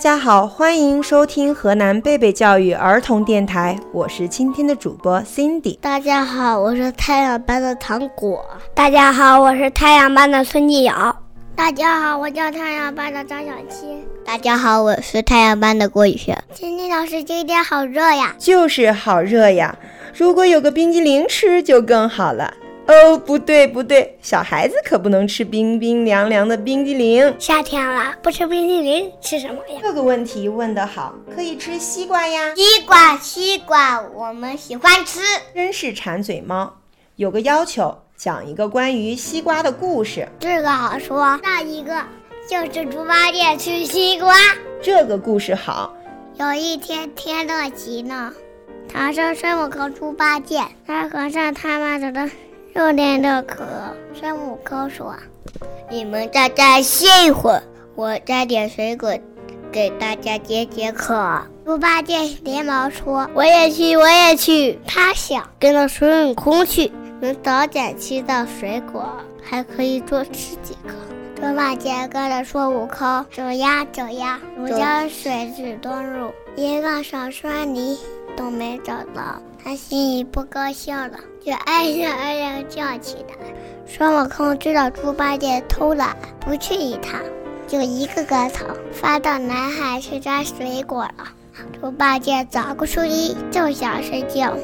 家好，欢迎收听河南贝贝教育儿童电台，我是今天的主播 Cindy。大家好，我是太阳班的糖果。大家好，我是太阳班的孙继尧。大家好，我叫太阳班的张小七。大家好，我是太阳班的郭宇轩。今天老师，今天好热呀！就是好热呀！如果有个冰激凌吃就更好了。哦，不对不对，小孩子可不能吃冰冰凉凉的冰激凌。夏天了，不吃冰激凌吃什么呀？这个问题问得好，可以吃西瓜呀。西瓜，西瓜，我们喜欢吃。真是馋嘴猫，有个要求，讲一个关于西瓜的故事。这个好说，那一个就是猪八戒吃西瓜。这个故事好。有一天天热极了，唐僧、孙悟空、猪八戒沙和尚他们走的。热天的渴，孙悟空说：“你们在这歇一会儿，我摘点水果给大家解解渴。”猪八戒连忙说：“我也去，我也去。”他想跟着孙悟空去，能早点吃到水果，还可以多吃几颗。猪八戒跟着孙悟空走呀走呀，将水只端入一个。小山里。都没找到，他心里不高兴了，就哎呀哎呀叫起来。孙悟空知道猪八戒偷懒，不去理他，就一个个头发到南海去摘水果了。猪八戒早过树荫就想睡觉，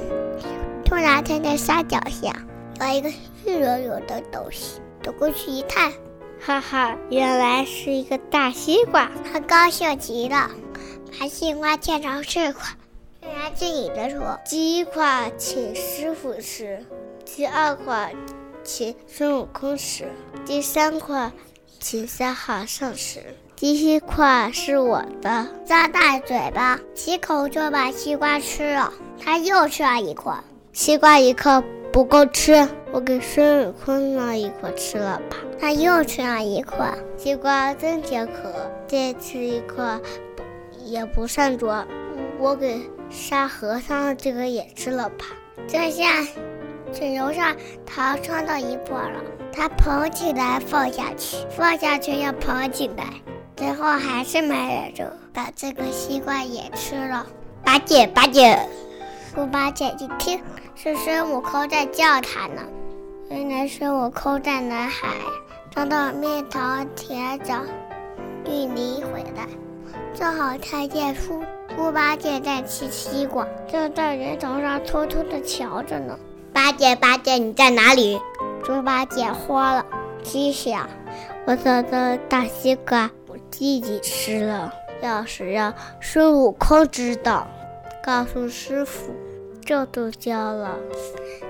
突然听见山脚下有一个绿油油的东西，走过去一看，哈哈，原来是一个大西瓜。他高兴极了，把西瓜切成四块。他自己的说：“第一块请师傅吃，第二块请孙悟空吃，第三块请沙和尚吃，第一块是我的。”张大嘴巴，几口就把西瓜吃了。他又吃了一块，西瓜一颗不够吃，我给孙悟空那一块吃了吧。他又吃了一块，西瓜真解渴，再吃一块不也不上桌，我给。沙和尚这个也吃了吧？这下水头上糖撑到一半了，他捧起来放下去，放下去又捧起来，最后还是没忍住，把这个西瓜也吃了。八戒，八戒，猪八戒一听是孙悟空在叫他呢，原来孙悟空在南海找到蜜桃甜枣玉梨回来，正好看见书。猪八戒在吃西瓜，正在人头上偷偷的瞧着呢。八戒，八戒，你在哪里？猪八戒慌了，心想：我找到大西瓜，我自己吃了。要是让孙悟空知道，告诉师傅，这都交了。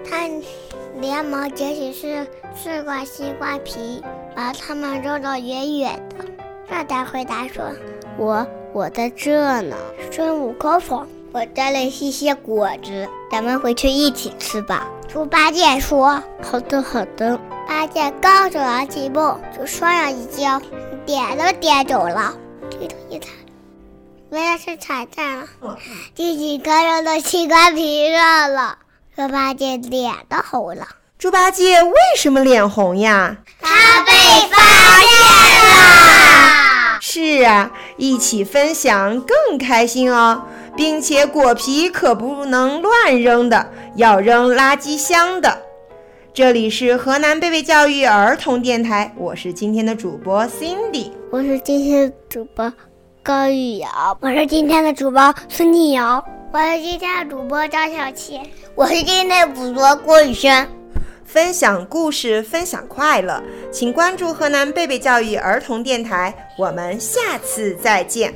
他连忙捡起四四块西瓜皮，把它们扔得远远的，这才回答说：“我。”我在这呢，孙悟空说：“我摘了一些果子，咱们回去一起吃吧。”猪八戒说：“好的，好的。”八戒刚走了几步，就双眼一交，点都点走了。低头一看，原来是踩在了第几个人的西瓜皮上了。猪八戒脸都红了。猪八戒为什么脸红呀？他被发一起分享更开心哦，并且果皮可不能乱扔的，要扔垃圾箱的。这里是河南贝贝教育儿童电台，我是今天的主播 Cindy，我是今天的主播高玉瑶，我是今天的主播孙静瑶，我是今天的主播张小琪，我是今天的主播郭宇轩。分享故事，分享快乐，请关注河南贝贝教育儿童电台。我们下次再见。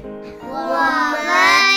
我们。